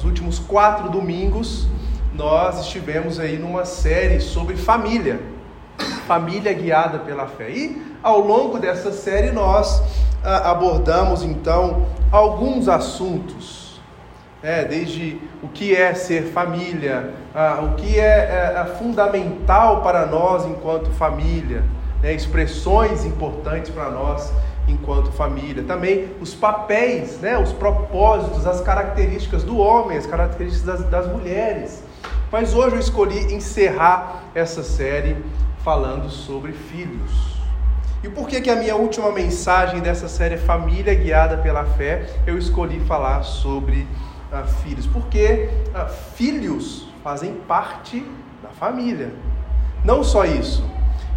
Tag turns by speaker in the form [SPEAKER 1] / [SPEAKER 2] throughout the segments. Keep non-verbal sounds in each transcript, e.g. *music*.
[SPEAKER 1] nos últimos quatro domingos, nós estivemos aí numa série sobre família, família guiada pela fé. E ao longo dessa série nós ah, abordamos então alguns assuntos, né, desde o que é ser família, ah, o que é, é, é fundamental para nós enquanto família, né, expressões importantes para nós enquanto família. Também os papéis, né, os propósitos, as características do homem, as características das, das mulheres. Mas hoje eu escolhi encerrar essa série falando sobre filhos. E por que, que a minha última mensagem dessa série é Família Guiada pela Fé? Eu escolhi falar sobre uh, filhos. Porque uh, filhos fazem parte da família. Não só isso,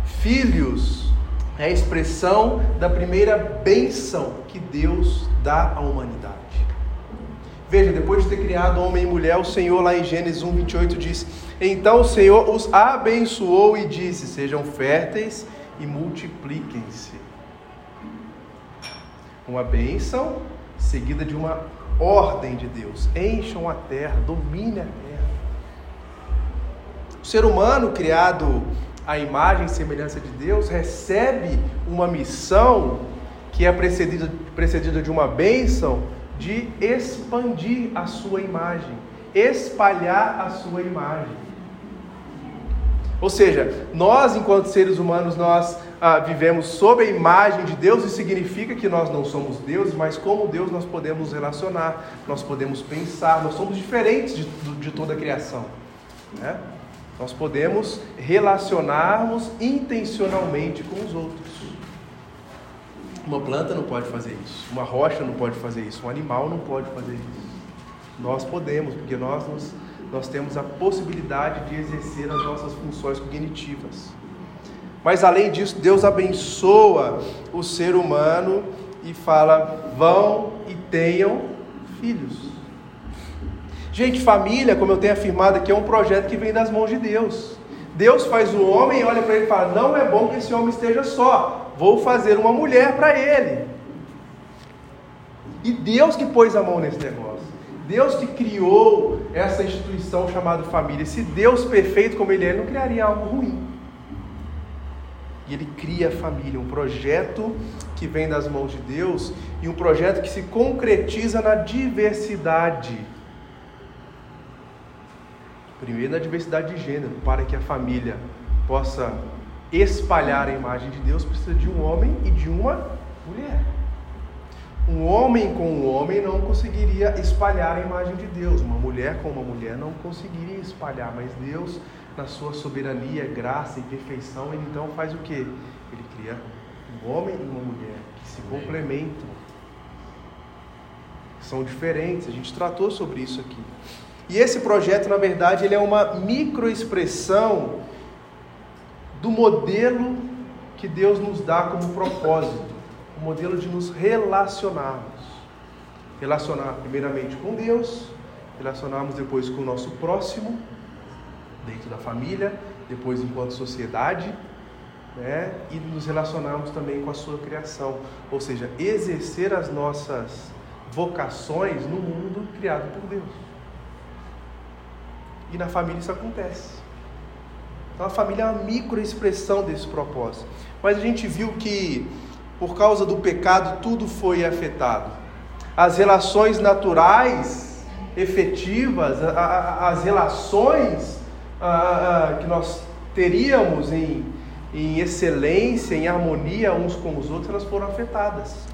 [SPEAKER 1] filhos é a expressão da primeira bênção que Deus dá à humanidade. Veja, depois de ter criado homem e mulher, o Senhor lá em Gênesis 1, 28 diz: Então o Senhor os abençoou e disse: Sejam férteis e multipliquem-se. Uma bênção seguida de uma ordem de Deus: encham a terra, domine a terra. O ser humano criado à imagem e semelhança de Deus recebe uma missão que é precedida, precedida de uma bênção de expandir a sua imagem, espalhar a sua imagem. Ou seja, nós, enquanto seres humanos, nós ah, vivemos sob a imagem de Deus, isso significa que nós não somos Deus, mas como Deus nós podemos relacionar, nós podemos pensar, nós somos diferentes de, de toda a criação. Né? Nós podemos relacionarmos intencionalmente com os outros. Uma planta não pode fazer isso, uma rocha não pode fazer isso, um animal não pode fazer isso. Nós podemos, porque nós, nos, nós temos a possibilidade de exercer as nossas funções cognitivas. Mas além disso, Deus abençoa o ser humano e fala: vão e tenham filhos. Gente, família, como eu tenho afirmado aqui, é um projeto que vem das mãos de Deus. Deus faz o homem olha para ele e fala: Não é bom que esse homem esteja só vou fazer uma mulher para ele. E Deus que pôs a mão nesse negócio. Deus que criou essa instituição chamada família. Se Deus perfeito como Ele é, Ele não criaria algo ruim. E Ele cria a família, um projeto que vem das mãos de Deus e um projeto que se concretiza na diversidade. Primeiro, na diversidade de gênero, para que a família possa espalhar a imagem de Deus, precisa de um homem e de uma mulher. Um homem com um homem não conseguiria espalhar a imagem de Deus. Uma mulher com uma mulher não conseguiria espalhar, mas Deus, na sua soberania, graça e perfeição, ele então faz o que? Ele cria um homem e uma mulher que se complementam. São diferentes. A gente tratou sobre isso aqui. E esse projeto, na verdade, ele é uma microexpressão do modelo que Deus nos dá como propósito, o modelo de nos relacionarmos. Relacionar primeiramente com Deus, relacionarmos depois com o nosso próximo, dentro da família, depois enquanto sociedade, né? e nos relacionarmos também com a sua criação, ou seja, exercer as nossas vocações no mundo criado por Deus. E na família isso acontece. Então a família é uma microexpressão desse propósito. Mas a gente viu que por causa do pecado tudo foi afetado. As relações naturais, efetivas, as relações que nós teríamos em, em excelência, em harmonia uns com os outros, elas foram afetadas.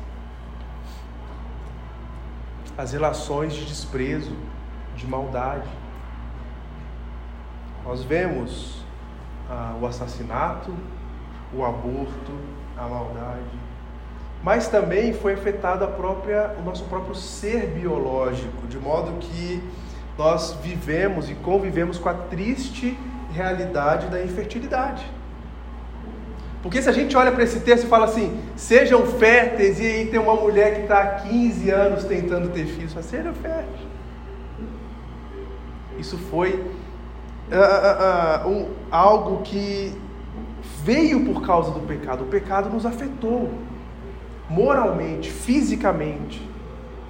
[SPEAKER 1] As relações de desprezo, de maldade. Nós vemos ah, o assassinato, o aborto, a maldade. Mas também foi afetado a própria, o nosso próprio ser biológico, de modo que nós vivemos e convivemos com a triste realidade da infertilidade. Porque se a gente olha para esse texto e fala assim, sejam férteis, e aí tem uma mulher que está há 15 anos tentando ter filhos, fala, sejam férteis. Isso foi uh, uh, um, algo que veio por causa do pecado. O pecado nos afetou moralmente, fisicamente,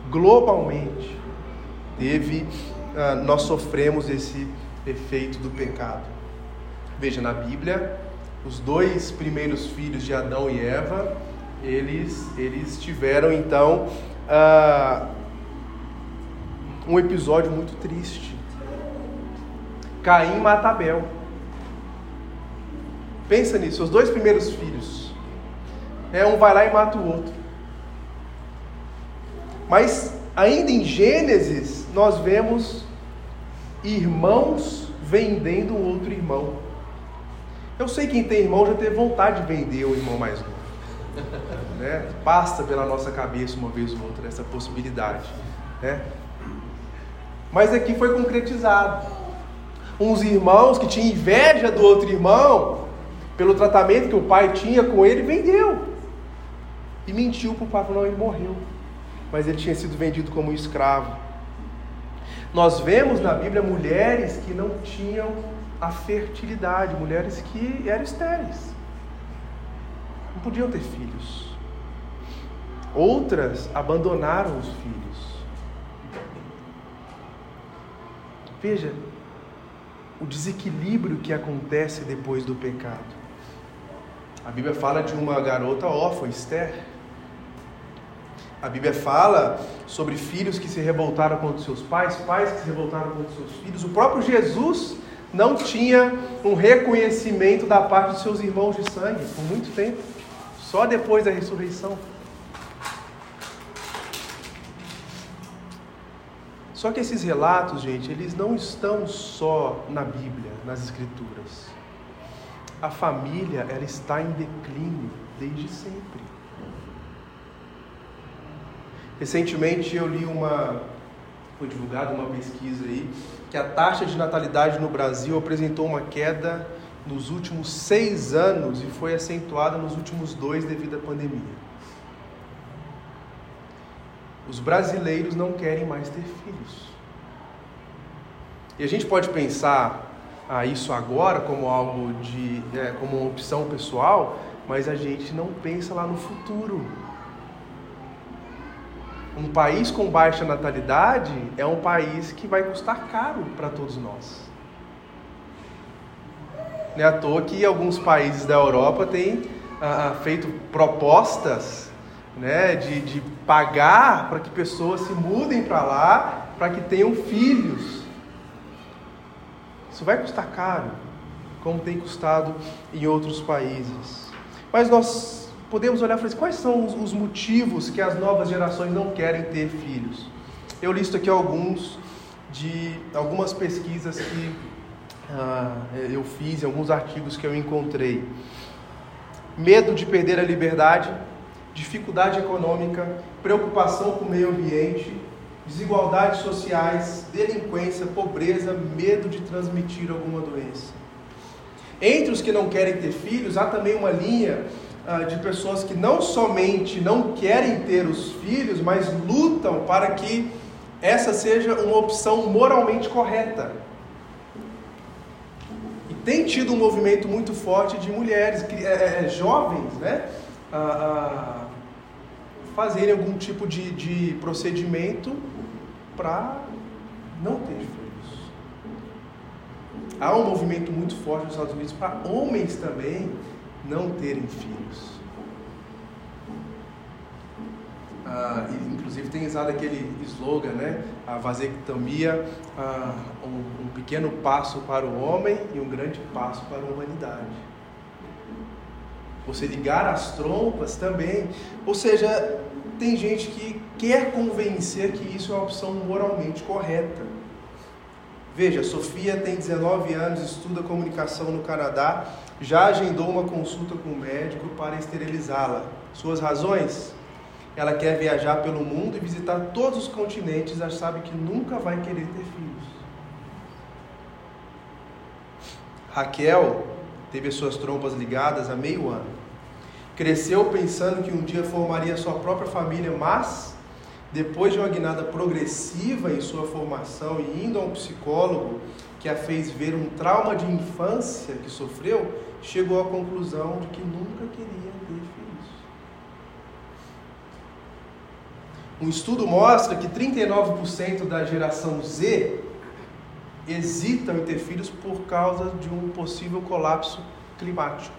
[SPEAKER 1] globalmente. Teve ah, nós sofremos esse efeito do pecado? Veja, na Bíblia, os dois primeiros filhos de Adão e Eva, eles, eles tiveram então uh, um episódio muito triste. Caim mata Abel. Pensa nisso, os dois primeiros filhos. É, um vai lá e mata o outro. Mas ainda em Gênesis, nós vemos irmãos vendendo um outro irmão. Eu sei que quem tem irmão já teve vontade de vender o irmão mais novo. *laughs* né? Passa pela nossa cabeça uma vez ou outra essa possibilidade. Né? Mas aqui foi concretizado. Uns irmãos que tinham inveja do outro irmão, pelo tratamento que o pai tinha com ele, vendeu. E mentiu para o pai, falou, não, ele morreu. Mas ele tinha sido vendido como escravo. Nós vemos na Bíblia mulheres que não tinham a fertilidade, mulheres que eram estéreis, não podiam ter filhos. Outras abandonaram os filhos. Veja o desequilíbrio que acontece depois do pecado. A Bíblia fala de uma garota órfã, Esther. A Bíblia fala sobre filhos que se revoltaram contra seus pais, pais que se revoltaram contra seus filhos. O próprio Jesus não tinha um reconhecimento da parte de seus irmãos de sangue por muito tempo, só depois da ressurreição. Só que esses relatos, gente, eles não estão só na Bíblia, nas Escrituras. A família, ela está em declínio desde sempre. Recentemente eu li uma, foi divulgada uma pesquisa aí, que a taxa de natalidade no Brasil apresentou uma queda nos últimos seis anos e foi acentuada nos últimos dois devido à pandemia. Os brasileiros não querem mais ter filhos. E a gente pode pensar ah, isso agora como algo de, é, como uma opção pessoal, mas a gente não pensa lá no futuro. Um país com baixa natalidade é um país que vai custar caro para todos nós. Não é à toa que alguns países da Europa têm ah, ah, feito propostas né, de, de pagar para que pessoas se mudem para lá, para que tenham filhos. Isso vai custar caro, como tem custado em outros países. Mas nós podemos olhar e falar assim, quais são os motivos que as novas gerações não querem ter filhos? Eu listo aqui alguns de algumas pesquisas que ah, eu fiz, alguns artigos que eu encontrei. Medo de perder a liberdade, dificuldade econômica, preocupação com o meio ambiente, desigualdades sociais, delinquência, pobreza, medo de transmitir alguma doença. Entre os que não querem ter filhos, há também uma linha ah, de pessoas que não somente não querem ter os filhos, mas lutam para que essa seja uma opção moralmente correta. E tem tido um movimento muito forte de mulheres, é, é, jovens, né? A, a fazerem algum tipo de, de procedimento para não ter filhos. Há um movimento muito forte nos Estados Unidos para homens também não terem filhos. Ah, inclusive tem usado aquele slogan, né? A vasectomia, ah, um, um pequeno passo para o homem e um grande passo para a humanidade. Você ligar as trompas também. Ou seja, tem gente que quer convencer que isso é uma opção moralmente correta. Veja, Sofia tem 19 anos, estuda comunicação no Canadá já agendou uma consulta com o médico para esterilizá-la. Suas razões? Ela quer viajar pelo mundo e visitar todos os continentes, já sabe que nunca vai querer ter filhos. Raquel teve as suas trompas ligadas há meio ano. Cresceu pensando que um dia formaria sua própria família, mas depois de uma guinada progressiva em sua formação e indo a um psicólogo que a fez ver um trauma de infância que sofreu, chegou à conclusão de que nunca queria ter filhos. Um estudo mostra que 39% da geração Z hesitam em ter filhos por causa de um possível colapso climático.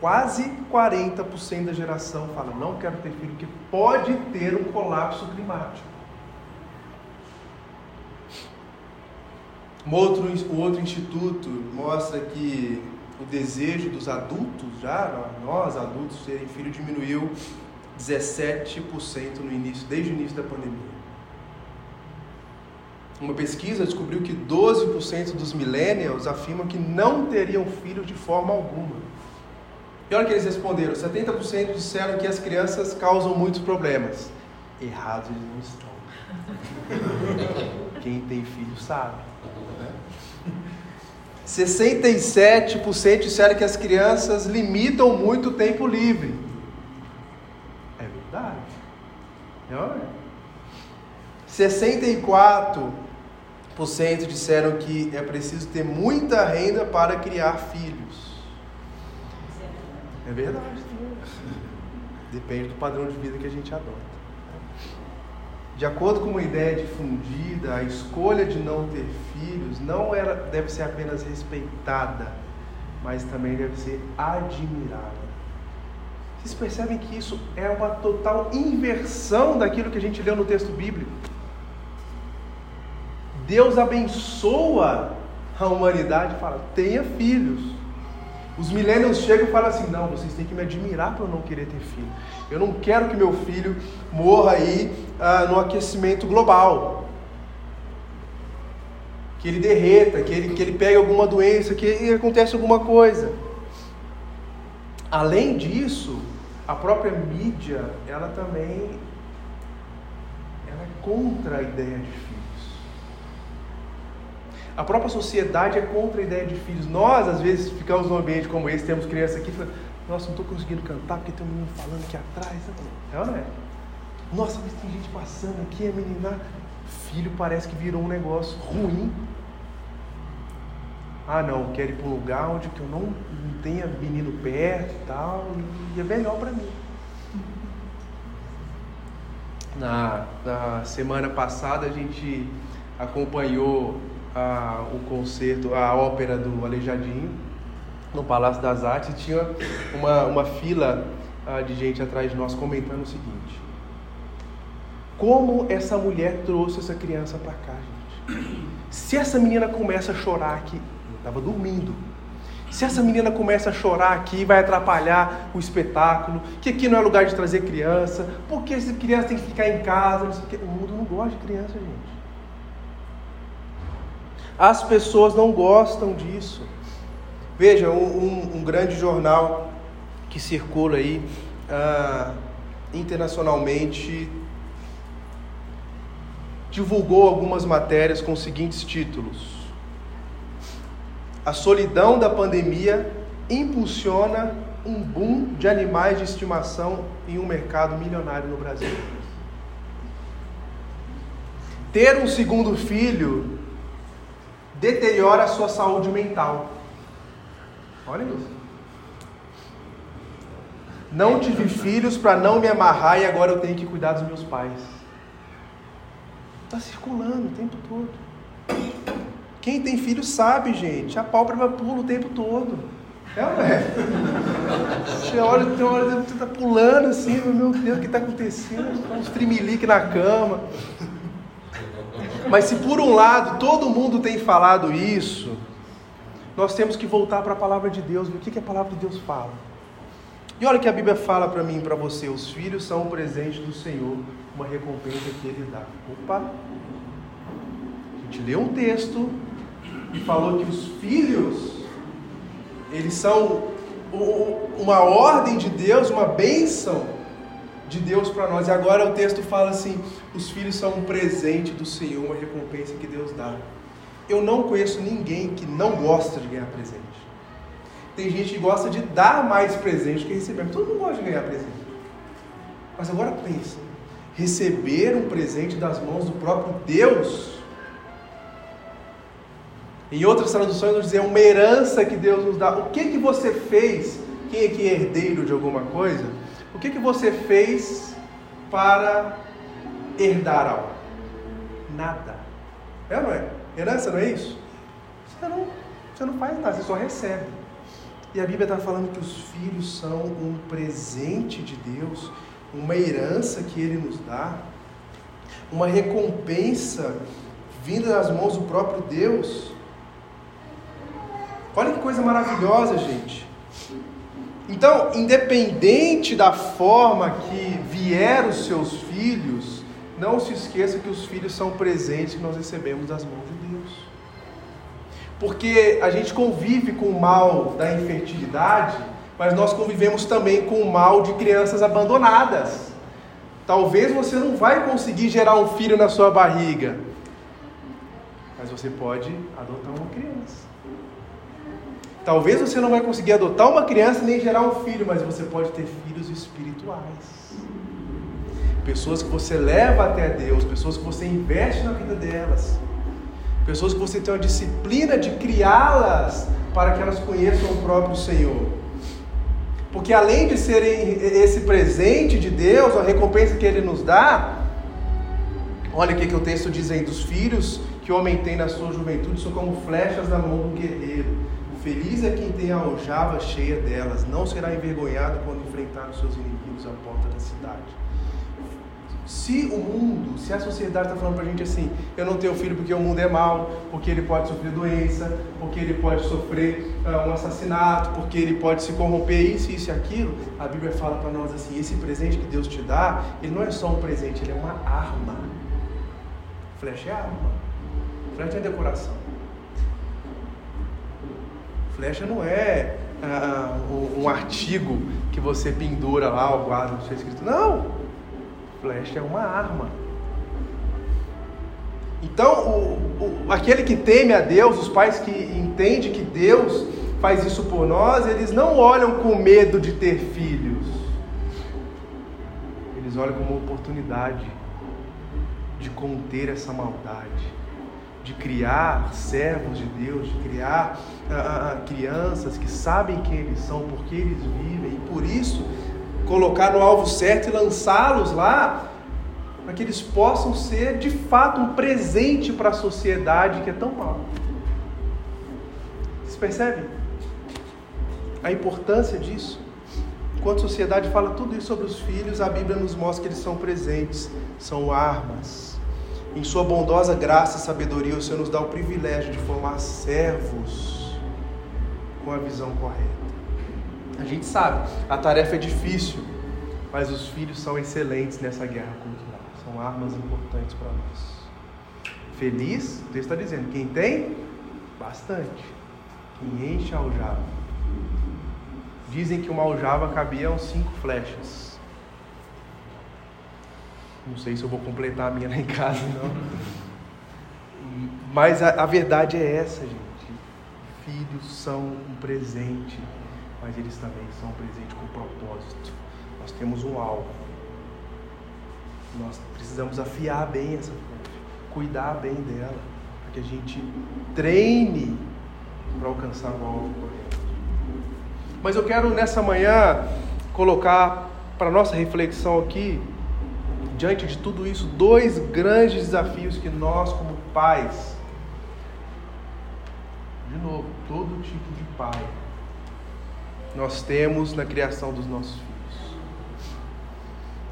[SPEAKER 1] Quase 40% da geração fala: não quero ter filho, porque pode ter um colapso climático. Um outro, um outro instituto mostra que o desejo dos adultos, já nós adultos, serem filhos diminuiu 17% no início, desde o início da pandemia. Uma pesquisa descobriu que 12% dos millennials afirmam que não teriam filhos de forma alguma. E olha que eles responderam: 70% disseram que as crianças causam muitos problemas. Errados eles não estão. *laughs* Quem tem filho sabe. 67% disseram que as crianças limitam muito o tempo livre. É verdade. Não é? 64% disseram que é preciso ter muita renda para criar filhos. É verdade. *laughs* Depende do padrão de vida que a gente adota. De acordo com uma ideia difundida, a escolha de não ter filhos não era, deve ser apenas respeitada, mas também deve ser admirada. Vocês percebem que isso é uma total inversão daquilo que a gente leu no texto bíblico? Deus abençoa a humanidade e fala: tenha filhos. Os millennials chegam e falam assim: não, vocês têm que me admirar para eu não querer ter filho. Eu não quero que meu filho morra aí ah, no aquecimento global. Que ele derreta, que ele, que ele pegue alguma doença, que acontece alguma coisa. Além disso, a própria mídia, ela também ela é contra a ideia de filho. A própria sociedade é contra a ideia de filhos. Nós, às vezes, ficamos num ambiente como esse, temos crianças aqui falamos, nossa, não estou conseguindo cantar porque tem um menino falando aqui atrás. É ou não é? Nossa, mas tem gente passando aqui, a menina. Filho parece que virou um negócio ruim. Ah, não, quero ir para um lugar onde eu não, não tenha menino perto e tal, e é melhor para mim. Na, na semana passada a gente acompanhou a, o concerto, a ópera do Aleijadinho, no Palácio das Artes, e tinha uma, uma fila uh, de gente atrás de nós comentando o seguinte: Como essa mulher trouxe essa criança para cá, gente? Se essa menina começa a chorar aqui, eu estava dormindo. Se essa menina começa a chorar aqui, vai atrapalhar o espetáculo, que aqui não é lugar de trazer criança, porque essa criança tem que ficar em casa, o mundo não gosta de criança, gente. As pessoas não gostam disso. Veja, um, um grande jornal que circula aí uh, internacionalmente divulgou algumas matérias com os seguintes títulos: A solidão da pandemia impulsiona um boom de animais de estimação em um mercado milionário no Brasil. Ter um segundo filho deteriora a sua saúde mental. Olha isso. Não tive filhos para não me amarrar e agora eu tenho que cuidar dos meus pais. Está circulando o tempo todo. Quem tem filho sabe, gente. A pálpebra pula o tempo todo. É ou não é? Você olha, tem hora você está pulando assim, meu Deus, o que está acontecendo? Um tremelique na cama. Mas se por um lado todo mundo tem falado isso, nós temos que voltar para a palavra de Deus, ver o que, que a palavra de Deus fala. E olha que a Bíblia fala para mim e para você: os filhos são um presente do Senhor, uma recompensa que Ele dá. Opa! A gente leu um texto e falou que os filhos, eles são uma ordem de Deus, uma bênção de Deus para nós. E agora o texto fala assim: os filhos são um presente do Senhor, uma recompensa que Deus dá. Eu não conheço ninguém que não gosta de ganhar presente. Tem gente que gosta de dar mais presente que receber. Todo mundo gosta de ganhar presente. Mas agora pensa: receber um presente das mãos do próprio Deus. Em outras traduções, nos dizer é uma herança que Deus nos dá. O que que você fez? Quem é que é herdeiro de alguma coisa? O que, que você fez para herdar algo? Nada. É ou não é? Herança não é isso? Você não, você não faz nada, você só recebe. E a Bíblia está falando que os filhos são um presente de Deus, uma herança que Ele nos dá, uma recompensa vinda das mãos do próprio Deus. Olha que coisa maravilhosa, gente. Então, independente da forma que vier os seus filhos, não se esqueça que os filhos são presentes que nós recebemos das mãos de Deus. Porque a gente convive com o mal da infertilidade, mas nós convivemos também com o mal de crianças abandonadas. Talvez você não vai conseguir gerar um filho na sua barriga, mas você pode adotar uma criança. Talvez você não vai conseguir adotar uma criança nem gerar um filho, mas você pode ter filhos espirituais. Pessoas que você leva até Deus, pessoas que você investe na vida delas. Pessoas que você tem uma disciplina de criá-las para que elas conheçam o próprio Senhor. Porque além de serem esse presente de Deus, a recompensa que Ele nos dá, olha o que, o texto diz aí, dos filhos que o homem tem na sua juventude são como flechas na mão do guerreiro. Feliz é quem tem a aljava cheia delas, não será envergonhado quando enfrentar os seus inimigos à porta da cidade. Se o mundo, se a sociedade está falando para a gente assim, eu não tenho filho porque o mundo é mau, porque ele pode sofrer doença, porque ele pode sofrer uh, um assassinato, porque ele pode se corromper, isso, isso e aquilo, a Bíblia fala para nós assim: esse presente que Deus te dá, ele não é só um presente, ele é uma arma. Flecha é arma, flecha é decoração. Flecha não é uh, um artigo que você pendura lá ou guarda no seu escrito. Não! Flecha é uma arma. Então, o, o, aquele que teme a Deus, os pais que entendem que Deus faz isso por nós, eles não olham com medo de ter filhos. Eles olham como uma oportunidade de conter essa maldade, de criar servos de Deus, de criar ah, crianças que sabem quem eles são, porque eles vivem, e por isso colocar no alvo certo e lançá-los lá, para que eles possam ser de fato um presente para a sociedade que é tão mal. Vocês percebem a importância disso? Enquanto a sociedade fala tudo isso sobre os filhos, a Bíblia nos mostra que eles são presentes, são armas. Em Sua bondosa graça e sabedoria, o Senhor nos dá o privilégio de formar servos com a visão correta. A gente sabe, a tarefa é difícil, mas os filhos são excelentes nessa guerra cultural. São armas importantes para nós. Feliz, texto está dizendo, quem tem, bastante. Quem enche a aljava. Dizem que uma aljava cabia uns cinco flechas. Não sei se eu vou completar a minha lá em casa, não. Mas a, a verdade é essa, gente. Filhos são um presente mas eles também são um presente com propósito. Nós temos um alvo. Nós precisamos afiar bem essa flecha, cuidar bem dela, para que a gente treine para alcançar o alvo correto. Mas eu quero nessa manhã colocar para nossa reflexão aqui, diante de tudo isso, dois grandes desafios que nós, como pais, de novo, todo tipo de pai, nós temos na criação dos nossos filhos.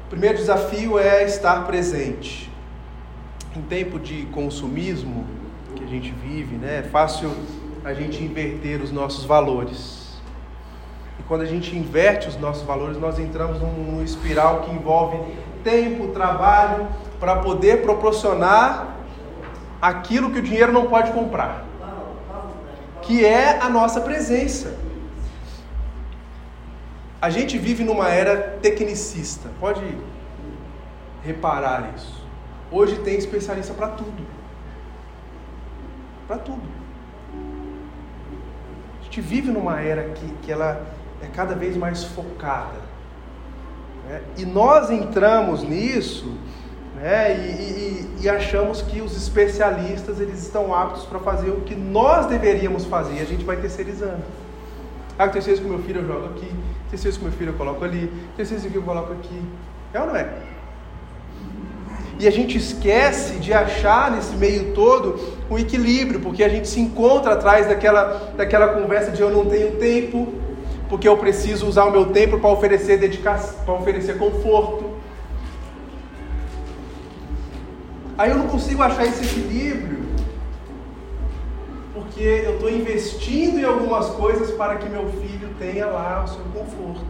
[SPEAKER 1] O primeiro desafio é estar presente. Em tempo de consumismo que a gente vive, né, é fácil a gente inverter os nossos valores. E quando a gente inverte os nossos valores, nós entramos num, num espiral que envolve tempo, trabalho, para poder proporcionar aquilo que o dinheiro não pode comprar, que é a nossa presença. A gente vive numa era tecnicista, pode reparar isso. Hoje tem especialista para tudo. Para tudo. A gente vive numa era que, que ela é cada vez mais focada. Né? E nós entramos nisso né? E, e, e, achamos que os especialistas eles estão aptos para fazer o que nós deveríamos fazer e a gente vai terceirizando. Ah, tem vezes com meu filho eu jogo aqui, tem vezes com meu filho eu coloco ali, tem vezes que eu coloco aqui. É ou não é? E a gente esquece de achar nesse meio todo um equilíbrio, porque a gente se encontra atrás daquela, daquela conversa de eu não tenho tempo, porque eu preciso usar o meu tempo para oferecer dedicação, para oferecer conforto. Aí eu não consigo achar esse equilíbrio, porque eu estou investindo em algumas coisas para que meu filho tenha lá o seu conforto.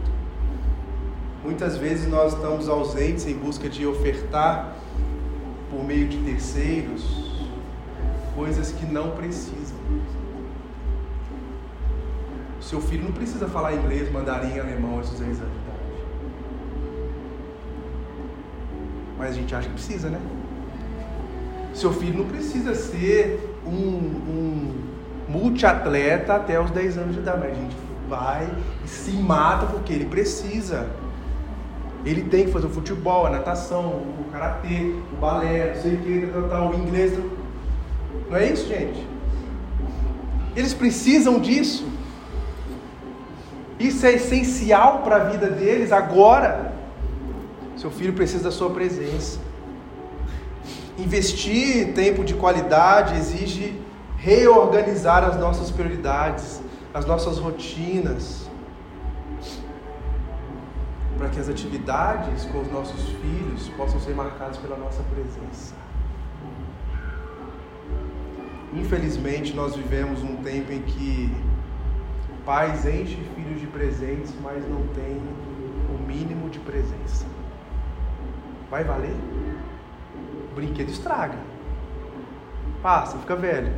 [SPEAKER 1] Muitas vezes nós estamos ausentes em busca de ofertar por meio de terceiros coisas que não precisam. Seu filho não precisa falar inglês, mandarim, alemão aos 10 anos de idade. Mas a gente acha que precisa, né? Seu filho não precisa ser um, um multiatleta até os 10 anos de idade, mas a gente vai e se mata porque ele precisa. Ele tem que fazer o futebol, a natação, o karatê, o balé, não sei o que, tal, tal, o inglês. Não é isso, gente? Eles precisam disso. Isso é essencial para a vida deles agora. Seu filho precisa da sua presença. Investir tempo de qualidade exige reorganizar as nossas prioridades, as nossas rotinas, para que as atividades com os nossos filhos possam ser marcadas pela nossa presença. Infelizmente, nós vivemos um tempo em que pais enchem filhos de presentes, mas não têm o mínimo de presença. Vai valer? O brinquedo estraga. Passa, fica velho.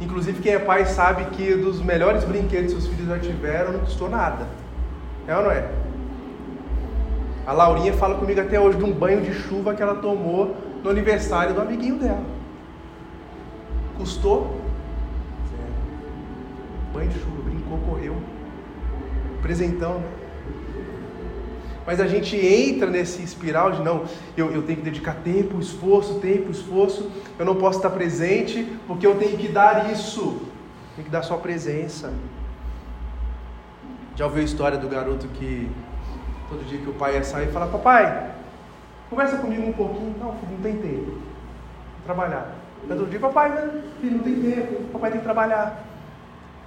[SPEAKER 1] Inclusive, quem é pai sabe que dos melhores brinquedos que seus filhos já tiveram não custou nada. É ou não é? A Laurinha fala comigo até hoje de um banho de chuva que ela tomou no aniversário do amiguinho dela. Custou? Zero. Banho de chuva, brincou, correu. Presentão, né? Mas a gente entra nesse espiral de não, eu, eu tenho que dedicar tempo, esforço, tempo, esforço. Eu não posso estar presente porque eu tenho que dar isso. Tem que dar sua presença. Já ouviu a história do garoto que Todo dia que o pai ia sair, falava, papai, conversa comigo um pouquinho. Não, filho, não tem tempo. Vou trabalhar. Todo dia, papai, né? filho, não tem tempo. Papai tem que trabalhar.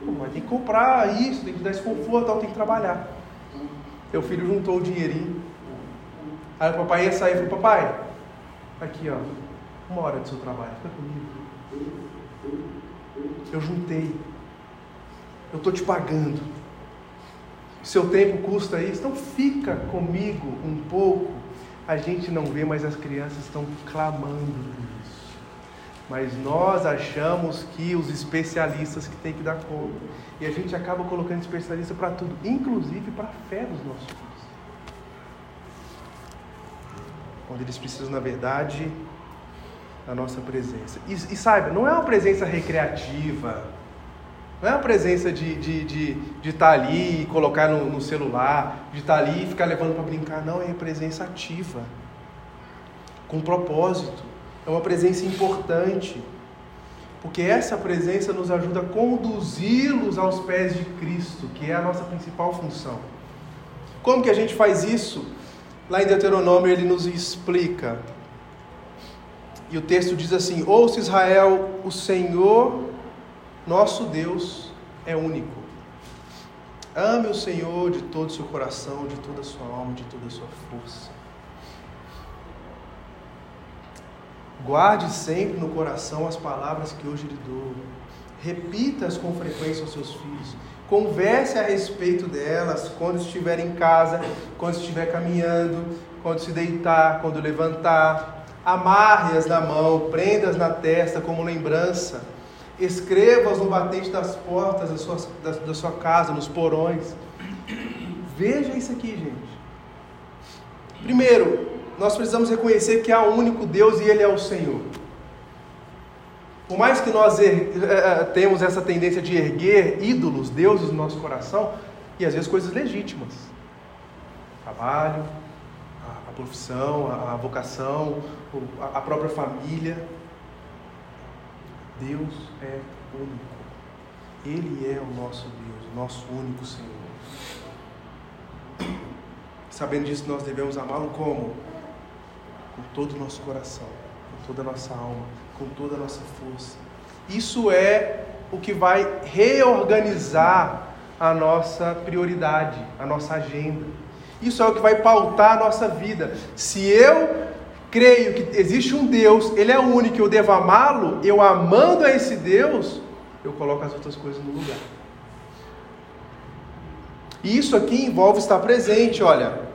[SPEAKER 1] Mas tem que comprar isso, tem que dar esse conforto, tem que trabalhar. Meu filho juntou o dinheirinho. Aí o papai ia sair e falou, papai, aqui ó, uma hora do seu trabalho, fica comigo. Eu juntei. Eu estou te pagando seu tempo custa isso, então fica comigo um pouco. A gente não vê, mas as crianças estão clamando. Mas nós achamos que os especialistas que têm que dar conta. E a gente acaba colocando especialista para tudo, inclusive para a fé dos nossos filhos. Quando eles precisam, na verdade, da nossa presença. E, e saiba, não é uma presença recreativa não é a presença de estar de, de, de tá ali e colocar no, no celular, de estar tá ali e ficar levando para brincar. Não, é presença ativa, com propósito. É uma presença importante. Porque essa presença nos ajuda a conduzi-los aos pés de Cristo, que é a nossa principal função. Como que a gente faz isso? Lá em Deuteronômio ele nos explica. E o texto diz assim: Ouça Israel, o Senhor nosso Deus é único. Ame o Senhor de todo o seu coração, de toda a sua alma, de toda a sua força. Guarde sempre no coração as palavras que hoje lhe dou. Repita-as com frequência aos seus filhos. Converse a respeito delas quando estiver em casa, quando estiver caminhando, quando se deitar, quando levantar. Amarre-as na mão, prenda-as na testa como lembrança Escreva-as no batente das portas da sua, da, da sua casa, nos porões. Veja isso aqui, gente. Primeiro, nós precisamos reconhecer que há um único Deus e Ele é o Senhor. Por mais que nós er, é, temos essa tendência de erguer ídolos, deuses no nosso coração, e às vezes coisas legítimas. Trabalho, a, profissão, a, vocação, a própria família. Deus é único. Ele é o nosso Deus, o nosso único Senhor. Sabendo disso, nós devemos amá-lo como? Com todo o nosso coração, com toda a nossa alma, com toda a nossa força. Isso é o que vai reorganizar a nossa prioridade, a nossa agenda. Isso é o que vai pautar a nossa vida. Se eu creio que existe um Deus, Ele é único, eu devo amá-lo, eu amando a esse Deus, eu coloco as outras coisas no lugar. E isso aqui envolve estar presente, olha.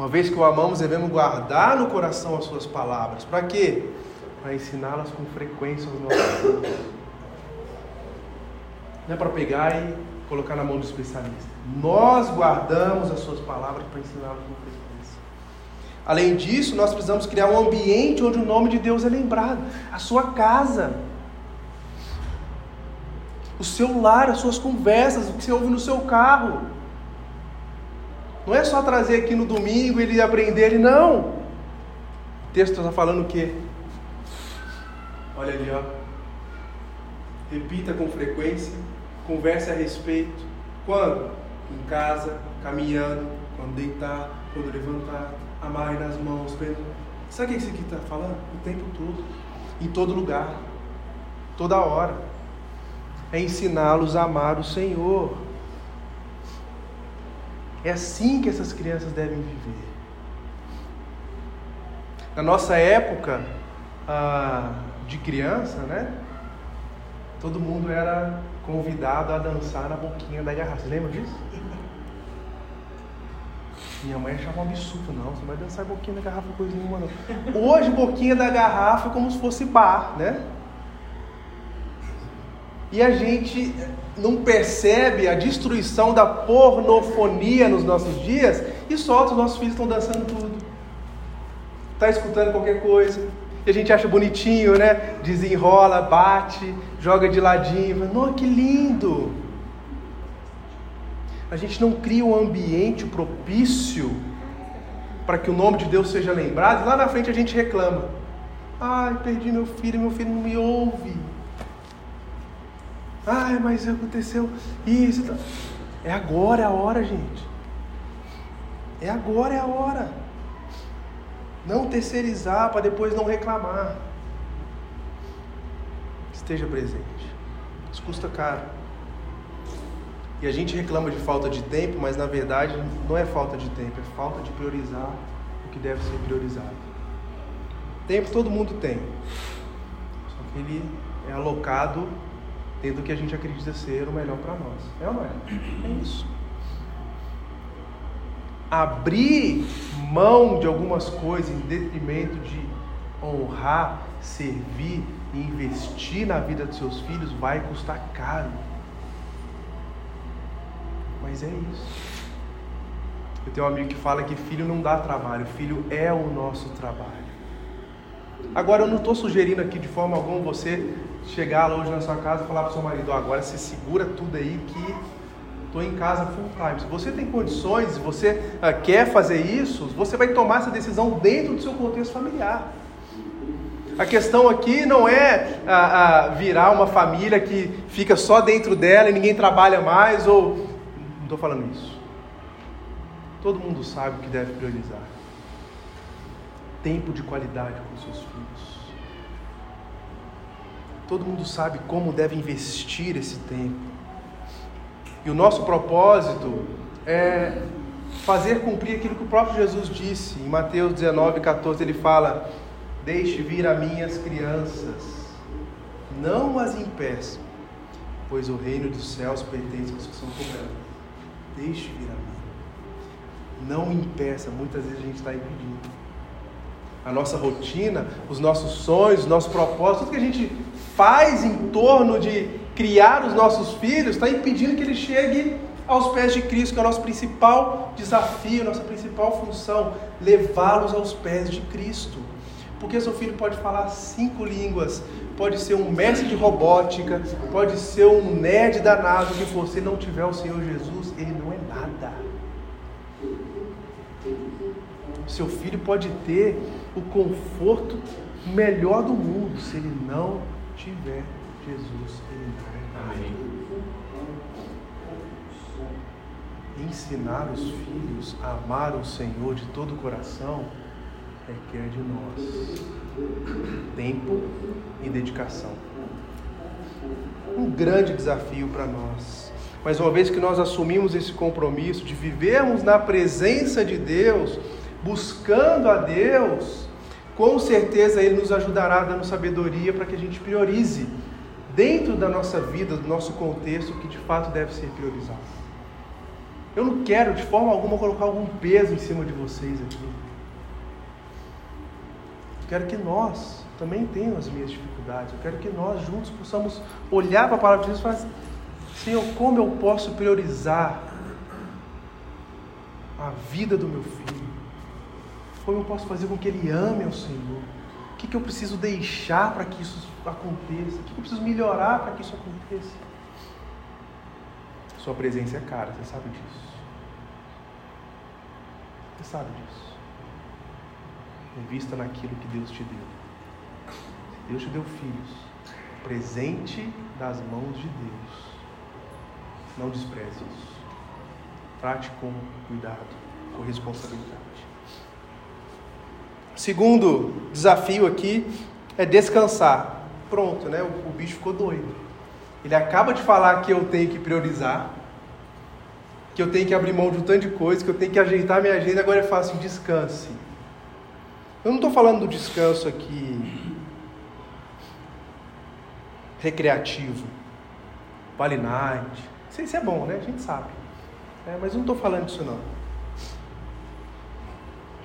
[SPEAKER 1] Uma vez que o amamos, devemos guardar no coração as suas palavras. Para quê? Para ensiná-las com frequência aos nossos filhos. Não é para pegar e colocar na mão do especialista. Nós guardamos as suas palavras para ensiná-las com frequência. Além disso, nós precisamos criar um ambiente onde o nome de Deus é lembrado. A sua casa o seu lar, as suas conversas, o que você ouve no seu carro. Não é só trazer aqui no domingo ele aprender, ele não. O texto está falando o quê? Olha ali, ó. Repita com frequência, converse a respeito. Quando? Em casa, caminhando, quando deitar, quando levantar, amarre nas mãos. Sabe o que isso aqui está falando? O tempo todo, em todo lugar, toda hora é ensiná-los a amar o Senhor. É assim que essas crianças devem viver. Na nossa época ah, de criança, né? Todo mundo era convidado a dançar na boquinha da garrafa. Você lembra disso? Minha mãe achava um absurdo, não, você vai dançar boquinha da garrafa coisa nenhuma não. Hoje, boquinha da garrafa é como se fosse bar, né? E a gente não percebe a destruição da pornofonia nos nossos dias e solta os nossos filhos estão dançando tudo. Está escutando qualquer coisa. E a gente acha bonitinho, né? Desenrola, bate, joga de ladinho. Nossa, que lindo! A gente não cria um ambiente propício para que o nome de Deus seja lembrado. Lá na frente a gente reclama. Ai, perdi meu filho, meu filho não me ouve. Ai, mas aconteceu isso. É agora é a hora, gente. É agora é a hora. Não terceirizar para depois não reclamar. Esteja presente. Isso custa caro. E a gente reclama de falta de tempo, mas na verdade não é falta de tempo, é falta de priorizar o que deve ser priorizado. Tempo todo mundo tem. Só que ele é alocado dentro do que a gente acredita ser o melhor para nós. É ou não é? É isso. Abrir mão de algumas coisas em detrimento de honrar, servir e investir na vida dos seus filhos vai custar caro. Mas é isso. Eu tenho um amigo que fala que filho não dá trabalho, filho é o nosso trabalho. Agora, eu não estou sugerindo aqui de forma alguma você chegar hoje na sua casa e falar para o seu marido: agora você segura tudo aí que estou em casa full time. Se você tem condições, se você uh, quer fazer isso, você vai tomar essa decisão dentro do seu contexto familiar. A questão aqui não é uh, uh, virar uma família que fica só dentro dela e ninguém trabalha mais, ou. Não estou falando isso. Todo mundo sabe o que deve priorizar tempo de qualidade com seus filhos. Todo mundo sabe como deve investir esse tempo. E o nosso propósito é fazer cumprir aquilo que o próprio Jesus disse. Em Mateus 19, 14, ele fala: Deixe vir a minhas crianças, não as impeçam, pois o reino dos céus pertence aos que são como Deixe vir a mim. Não impeça, muitas vezes a gente está impedindo a nossa rotina, os nossos sonhos, os nossos propósitos, tudo que a gente faz em torno de criar os nossos filhos, está impedindo que eles cheguem aos pés de Cristo, que é o nosso principal desafio, nossa principal função, levá-los aos pés de Cristo. Porque seu filho pode falar cinco línguas, pode ser um mestre de robótica, pode ser um nerd danado, que você não tiver o Senhor Jesus, ele não é Seu filho pode ter o conforto melhor do mundo. Se ele não tiver Jesus, ele não é Amém. Ensinar os filhos a amar o Senhor de todo o coração requer de nós tempo e dedicação. Um grande desafio para nós. Mas uma vez que nós assumimos esse compromisso de vivermos na presença de Deus, buscando a Deus, com certeza Ele nos ajudará dando sabedoria para que a gente priorize dentro da nossa vida, do nosso contexto, o que de fato deve ser priorizado. Eu não quero de forma alguma colocar algum peso em cima de vocês aqui. Eu quero que nós também tenham as minhas dificuldades. Eu quero que nós juntos possamos olhar para a palavra de Deus e falar: Senhor, como eu posso priorizar a vida do meu filho? Como eu posso fazer com que ele ame ao Senhor? O que, que eu preciso deixar para que isso aconteça? O que, que eu preciso melhorar para que isso aconteça? Sua presença é cara, você sabe disso. Você sabe disso. Invista naquilo que Deus te deu. Deus te deu filhos, presente das mãos de Deus. Não despreze isso. Trate com cuidado, com responsabilidade. Segundo desafio aqui é descansar. Pronto, né? O, o bicho ficou doido. Ele acaba de falar que eu tenho que priorizar, que eu tenho que abrir mão de um tanto de coisa, que eu tenho que ajeitar minha agenda, agora é fácil, descanse. Eu não estou falando do descanso aqui recreativo, vale night. Isso é bom, né? A gente sabe. É, mas não estou falando disso não.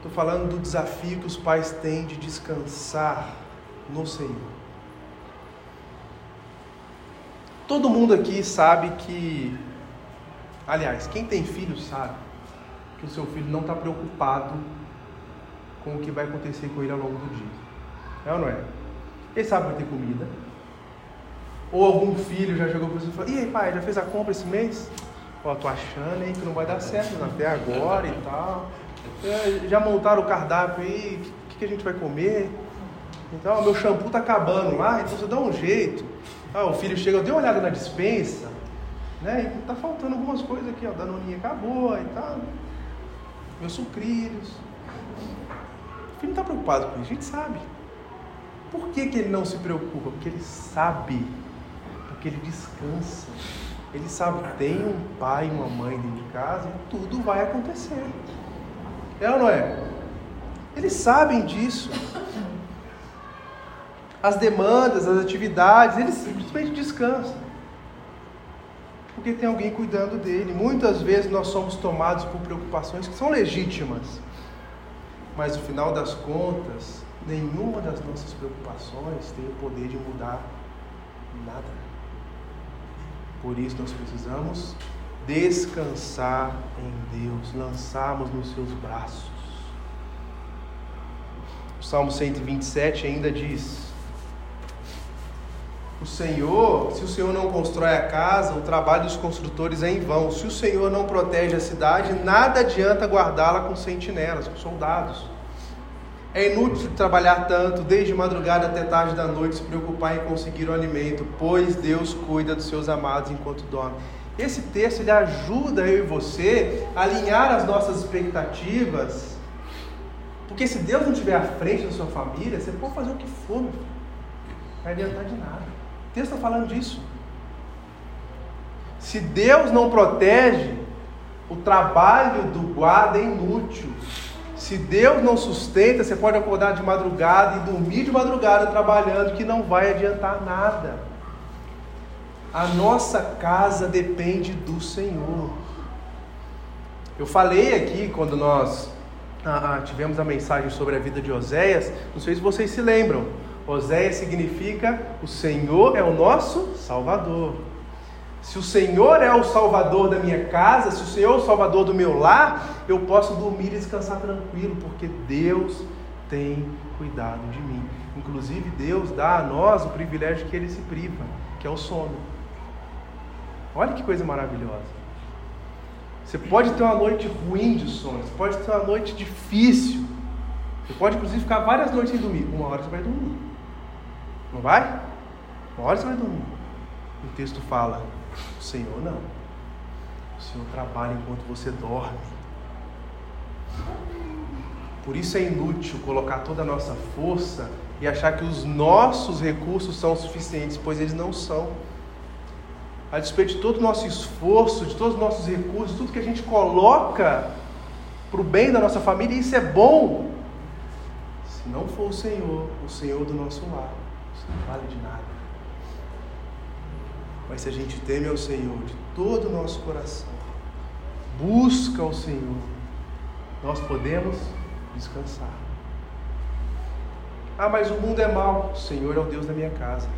[SPEAKER 1] Estou falando do desafio que os pais têm de descansar no Senhor. Todo mundo aqui sabe que, aliás, quem tem filho sabe que o seu filho não está preocupado com o que vai acontecer com ele ao longo do dia. É ou não é? Ele sabe que vai ter comida. Ou algum filho já chegou para você e falou: E aí, pai, já fez a compra esse mês? Ó, tô achando aí que não vai dar certo até agora e tal. É, já montaram o cardápio aí, o que, que a gente vai comer? Então, meu shampoo tá acabando lá, então você dá um jeito. Ah, o filho chega, eu dei uma olhada na dispensa, né? E tá faltando algumas coisas aqui, ó. Danoninha acabou e tal. Meus sucrilhos. O filho não está preocupado com isso, a gente sabe. Por que, que ele não se preocupa? Porque ele sabe, porque ele descansa. Ele sabe tem um pai e uma mãe dentro de casa e tudo vai acontecer. É ou não é? Eles sabem disso. As demandas, as atividades, eles simplesmente descansam. Porque tem alguém cuidando dele. Muitas vezes nós somos tomados por preocupações que são legítimas. Mas no final das contas, nenhuma das nossas preocupações tem o poder de mudar nada. Por isso nós precisamos descansar em Deus, lançarmos nos seus braços. O Salmo 127 ainda diz: O Senhor, se o Senhor não constrói a casa, o trabalho dos construtores é em vão. Se o Senhor não protege a cidade, nada adianta guardá-la com sentinelas, com soldados. É inútil trabalhar tanto, desde madrugada até tarde da noite, se preocupar em conseguir o alimento, pois Deus cuida dos seus amados enquanto dormem. Esse texto ele ajuda eu e você a alinhar as nossas expectativas. Porque se Deus não estiver à frente da sua família, você pode fazer o que for, meu filho. Não vai adiantar de nada. O texto está falando disso. Se Deus não protege, o trabalho do guarda é inútil. Se Deus não sustenta, você pode acordar de madrugada e dormir de madrugada trabalhando, que não vai adiantar nada. A nossa casa depende do Senhor. Eu falei aqui quando nós ah, tivemos a mensagem sobre a vida de Oséias, não sei se vocês se lembram. Oséias significa o Senhor é o nosso Salvador. Se o Senhor é o Salvador da minha casa, se o Senhor é o Salvador do meu lar, eu posso dormir e descansar tranquilo, porque Deus tem cuidado de mim. Inclusive, Deus dá a nós o privilégio que ele se priva, que é o sono. Olha que coisa maravilhosa. Você pode ter uma noite ruim de sono, você pode ter uma noite difícil. Você pode, inclusive, ficar várias noites sem dormir. Uma hora você vai dormir. Não vai? Uma hora você vai dormir. O texto fala: o Senhor não. O Senhor trabalha enquanto você dorme. Por isso é inútil colocar toda a nossa força e achar que os nossos recursos são suficientes, pois eles não são. A despeito de todo o nosso esforço, de todos os nossos recursos, tudo que a gente coloca para o bem da nossa família, isso é bom. Se não for o Senhor, o Senhor do nosso lar, isso não vale de nada. Mas se a gente teme ao Senhor de todo o nosso coração, busca o Senhor, nós podemos descansar. Ah, mas o mundo é mau. O Senhor é o Deus da minha casa.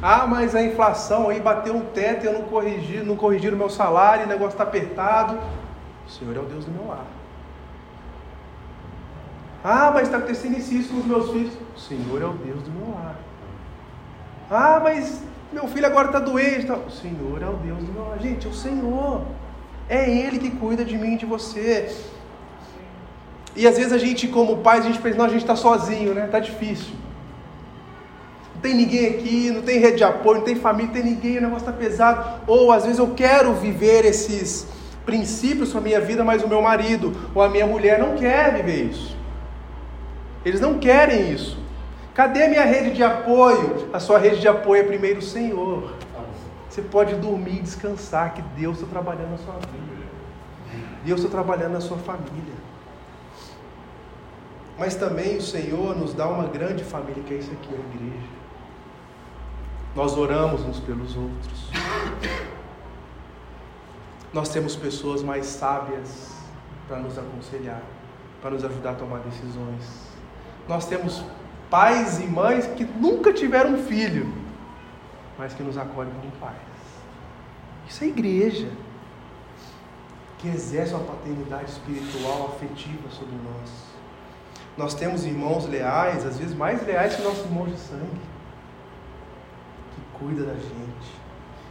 [SPEAKER 1] Ah, mas a inflação aí bateu um teto e eu não corrigi, não corrigi o meu salário, o negócio está apertado. O Senhor é o Deus do meu lar. Ah, mas está acontecendo isso com os meus filhos. O Senhor é o Deus do meu lar. Ah, mas meu filho agora está doente. Tá... O Senhor é o Deus do meu lar. Gente, é o Senhor. É Ele que cuida de mim e de você. E às vezes a gente, como pai, a gente pensa, não, a gente está sozinho, né? Está difícil. Não tem ninguém aqui, não tem rede de apoio, não tem família, não tem ninguém, o negócio está pesado. Ou às vezes eu quero viver esses princípios para a minha vida, mas o meu marido ou a minha mulher não quer viver isso. Eles não querem isso. Cadê a minha rede de apoio? A sua rede de apoio é primeiro o Senhor. Você pode dormir e descansar, que Deus está trabalhando na sua vida. Deus está trabalhando na sua família. Mas também o Senhor nos dá uma grande família, que é isso aqui, a igreja. Nós oramos uns pelos outros. Nós temos pessoas mais sábias para nos aconselhar, para nos ajudar a tomar decisões. Nós temos pais e mães que nunca tiveram um filho, mas que nos acolhem como pais. Isso é igreja, que exerce uma paternidade espiritual, afetiva sobre nós. Nós temos irmãos leais, às vezes mais leais que nossos irmãos de sangue, cuida da gente,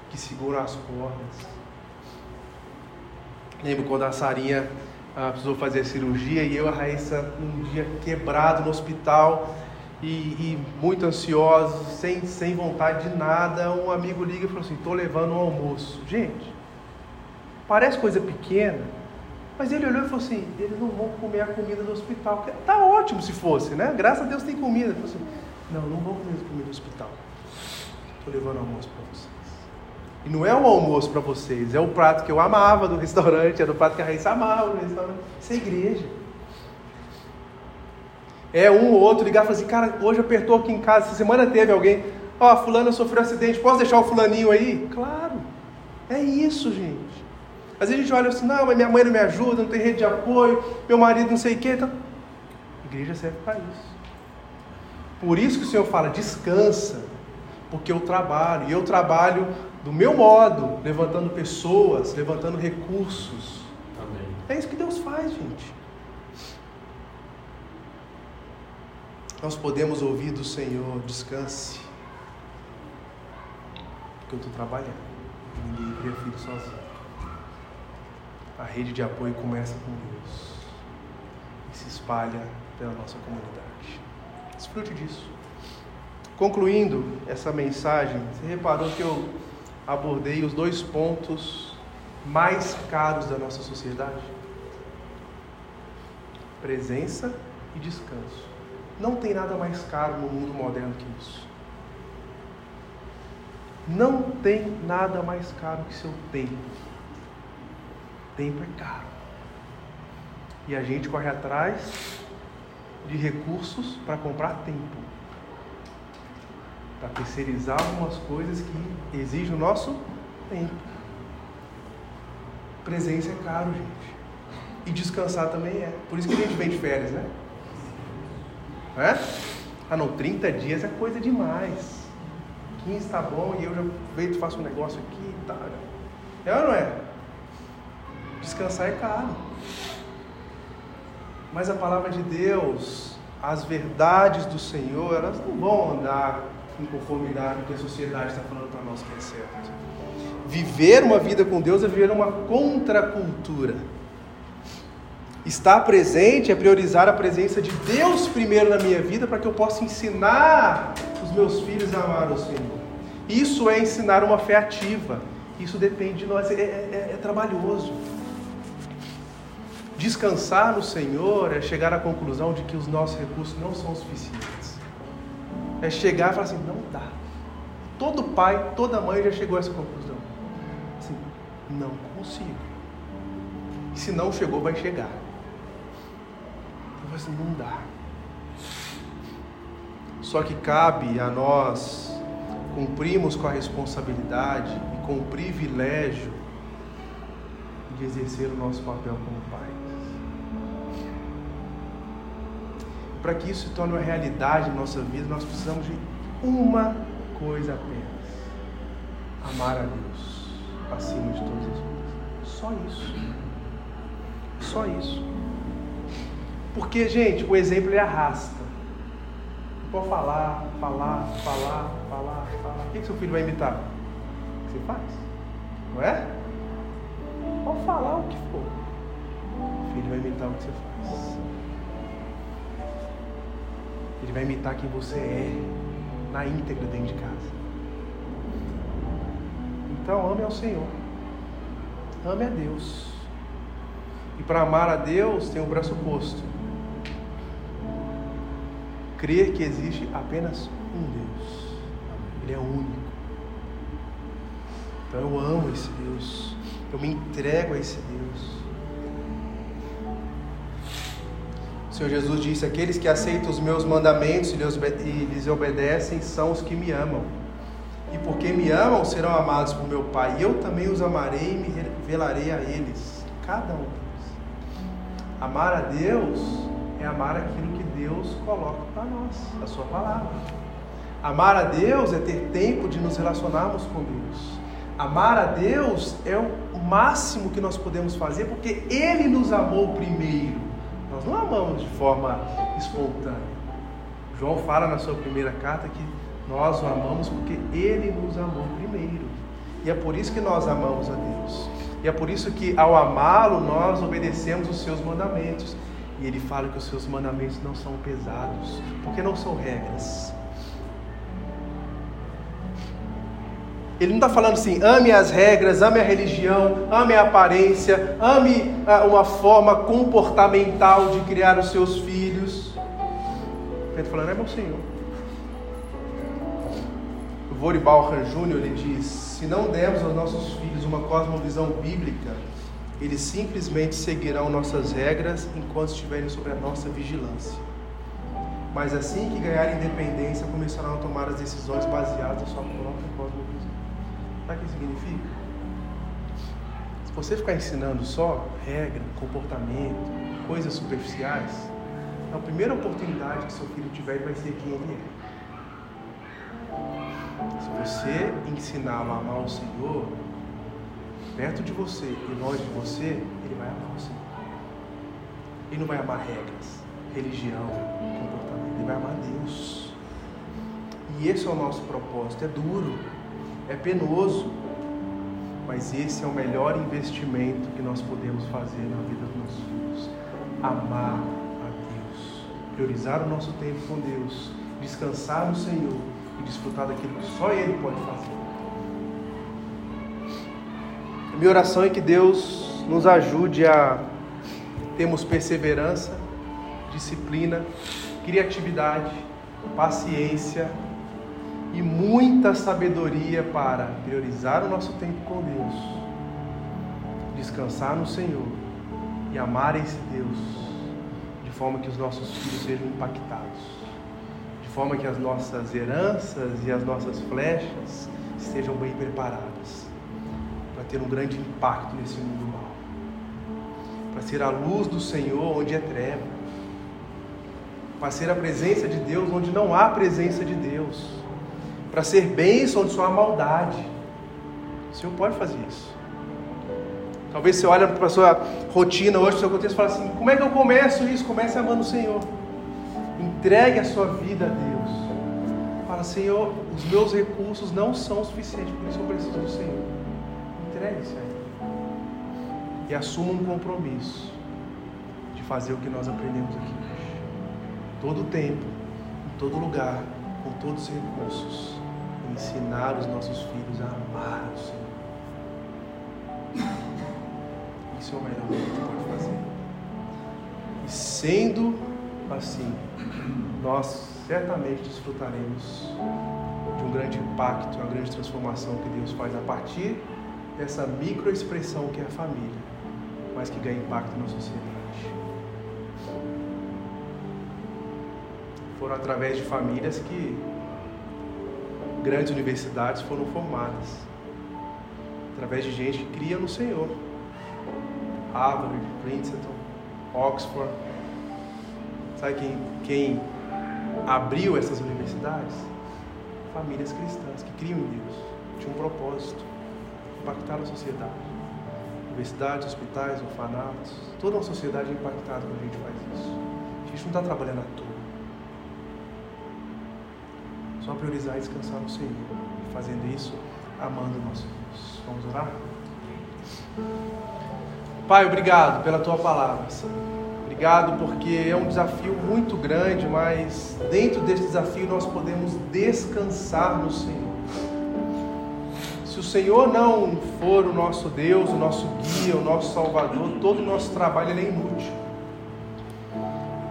[SPEAKER 1] que seguram as cordas. Lembro quando a Sarinha ah, precisou fazer a cirurgia e eu e a Raíssa um dia quebrado no hospital e, e, muito ansiosos, sem, sem vontade de nada, um amigo liga e falou assim, estou levando um almoço. Gente, parece coisa pequena, mas ele olhou e falou assim: eles não vão comer a comida do hospital. Tá ótimo se fosse, né? Graças a Deus tem comida. Ele falou assim: não, não vão comer comida do hospital. Estou levando almoço para vocês. E não é um almoço para vocês, é o prato que eu amava do *laughs* restaurante, era o prato que a Raíssa amava do restaurante. Isso é igreja. É um ou outro ligar e falar assim: cara, hoje apertou aqui em casa, essa semana teve alguém. Ó, oh, fulano sofreu um acidente, posso deixar o fulaninho aí? Claro. É isso, gente. Às vezes a gente olha assim, não, mas minha mãe não me ajuda, não tem rede de apoio, meu marido não sei o quê. Então... A igreja serve para isso. Por isso que o Senhor fala, descansa, porque eu trabalho, e eu trabalho do meu modo, levantando pessoas, levantando recursos. Amém. É isso que Deus faz, gente. Nós podemos ouvir do Senhor, descanse, porque eu estou trabalhando. Ninguém cria filho sozinho a rede de apoio começa com Deus e se espalha pela nossa comunidade. Desfrute disso. Concluindo essa mensagem, você reparou que eu abordei os dois pontos mais caros da nossa sociedade? Presença e descanso. Não tem nada mais caro no mundo moderno que isso. Não tem nada mais caro que seu tempo tempo é caro. E a gente corre atrás de recursos para comprar tempo. Para terceirizar algumas coisas que exigem o nosso tempo. Presença é caro, gente. E descansar também é. Por isso que a gente vem de férias, né? É? Ah não, 30 dias é coisa demais. 15 está bom e eu já vejo e faço um negócio aqui e tal. É ou não é? Descansar é caro. Mas a palavra de Deus, as verdades do Senhor, elas não vão andar em conformidade com o que a sociedade está falando para nós que é certo. Viver uma vida com Deus é viver uma contracultura. Estar presente é priorizar a presença de Deus primeiro na minha vida para que eu possa ensinar os meus filhos a amar o Senhor. Isso é ensinar uma fé ativa. Isso depende de nós, é, é, é trabalhoso. Descansar no Senhor é chegar à conclusão de que os nossos recursos não são suficientes. É chegar e falar assim: não dá. Todo pai, toda mãe já chegou a essa conclusão. Assim, não consigo. E se não chegou, vai chegar. Então, assim, não dá. Só que cabe a nós cumprirmos com a responsabilidade e com o privilégio de exercer o nosso papel como pai. Para que isso se torne uma realidade na nossa vida, nós precisamos de uma coisa apenas: amar a Deus acima de todas as coisas. Só isso. Só isso. Porque, gente, o exemplo ele arrasta. Pode falar, falar, falar, falar, falar. O que, que seu filho vai imitar? O que você faz? Não é? Pode falar o que for. O filho vai imitar o que você faz. Ele vai imitar quem você é na íntegra dentro de casa. Então ame ao Senhor. Ame a Deus. E para amar a Deus tem um pressuposto. Crer que existe apenas um Deus. Ele é único. Então eu amo esse Deus. Eu me entrego a esse Deus. Senhor Jesus disse: Aqueles que aceitam os meus mandamentos e lhes obedecem são os que me amam. E porque me amam, serão amados por meu Pai. E eu também os amarei e me revelarei a eles, cada um deles. Amar a Deus é amar aquilo que Deus coloca para nós, a Sua palavra. Amar a Deus é ter tempo de nos relacionarmos com Deus. Amar a Deus é o máximo que nós podemos fazer porque Ele nos amou primeiro. Não amamos de forma espontânea. João fala na sua primeira carta que nós o amamos porque Ele nos amou primeiro. E é por isso que nós amamos a Deus. E é por isso que, ao amá-lo, nós obedecemos os seus mandamentos. E ele fala que os seus mandamentos não são pesados, porque não são regras. Ele não está falando assim, ame as regras, ame a religião, ame a aparência, ame ah, uma forma comportamental de criar os seus filhos. Ele está falando, é meu Senhor. O Voribal Júnior ele diz: se não dermos aos nossos filhos uma cosmovisão bíblica, eles simplesmente seguirão nossas regras enquanto estiverem sob a nossa vigilância. Mas assim que ganharem independência, começarão a tomar as decisões baseadas na sua própria cosmovisão. Sabe o que significa? Se você ficar ensinando só regra, comportamento, coisas superficiais, a primeira oportunidade que seu filho tiver vai ser quem ele é. Se você ensiná-lo a amar o Senhor, perto de você e longe de você, ele vai amar o Senhor. Ele não vai amar regras, religião, comportamento, ele vai amar Deus. E esse é o nosso propósito. É duro, é penoso, mas esse é o melhor investimento que nós podemos fazer na vida dos nossos filhos. Amar a Deus, priorizar o nosso tempo com Deus, descansar no Senhor e desfrutar daquilo que só Ele pode fazer. Minha oração é que Deus nos ajude a termos perseverança, disciplina, criatividade, paciência e muita sabedoria para priorizar o nosso tempo com Deus, descansar no Senhor e amar esse Deus de forma que os nossos filhos sejam impactados, de forma que as nossas heranças e as nossas flechas estejam bem preparadas ter um grande impacto nesse mundo mal. Para ser a luz do Senhor onde é treva. Para ser a presença de Deus onde não há presença de Deus. Para ser bênção só há maldade. O Senhor pode fazer isso. Talvez você olhe para a sua rotina hoje, o seu contexto e fala assim: como é que eu começo isso? Comece amando o Senhor. Entregue a sua vida a Deus. Fala, Senhor, os meus recursos não são suficientes, por isso eu preciso do Senhor entregue-se a Ele. E assuma um compromisso de fazer o que nós aprendemos aqui hoje. Todo tempo, em todo lugar, com todos os recursos, ensinar os nossos filhos a amar o Senhor. Isso é o melhor que a gente pode fazer. E sendo assim, nós certamente desfrutaremos de um grande impacto, uma grande transformação que Deus faz a partir dessa microexpressão que é a família, mas que ganha impacto na sociedade. Foram através de famílias que grandes universidades foram formadas. Através de gente que cria no Senhor. Harvard, Princeton, Oxford. Sabe quem, quem abriu essas universidades? Famílias cristãs que criam em Deus. Tinha um propósito. Impactar a sociedade. Universidades, hospitais, orfanatos. Toda uma sociedade é impactada quando a gente faz isso. A gente não está trabalhando à toa. Só priorizar e descansar no Senhor. E fazendo isso, amando o nosso Deus. Vamos orar? Pai, obrigado pela tua palavra. Obrigado porque é um desafio muito grande, mas dentro desse desafio nós podemos descansar no Senhor. Se o Senhor não for o nosso Deus, o nosso guia, o nosso Salvador, todo o nosso trabalho é inútil.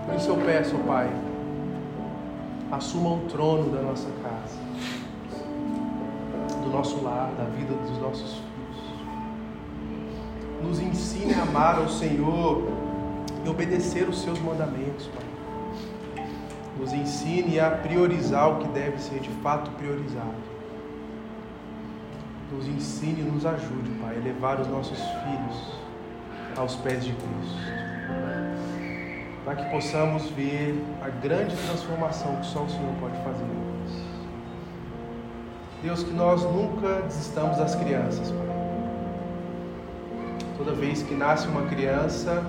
[SPEAKER 1] Por isso eu peço, Pai, assuma o trono da nossa casa, do nosso lar, da vida dos nossos filhos. Nos ensine a amar ao Senhor e obedecer os seus mandamentos, Pai. Nos ensine a priorizar o que deve ser de fato priorizado. Nos ensine e nos ajude, Pai, a levar os nossos filhos aos pés de Cristo para que possamos ver a grande transformação que só o Senhor pode fazer em nós. Deus, que nós nunca desistamos das crianças, Pai. Toda vez que nasce uma criança,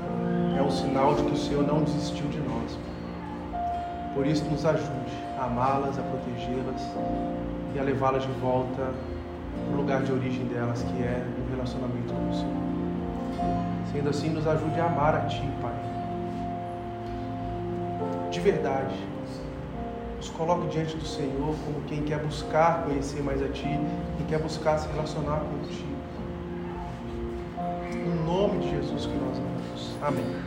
[SPEAKER 1] é um sinal de que o Senhor não desistiu de nós. Pai. Por isso, nos ajude a amá-las, a protegê-las e a levá-las de volta para o lugar de origem delas, que é o relacionamento com o Senhor. Sendo assim, nos ajude a amar a Ti, Pai de verdade. Nos coloque diante do Senhor como quem quer buscar conhecer mais a Ti e quer buscar se relacionar contigo. Em nome de Jesus que nós amamos. Amém.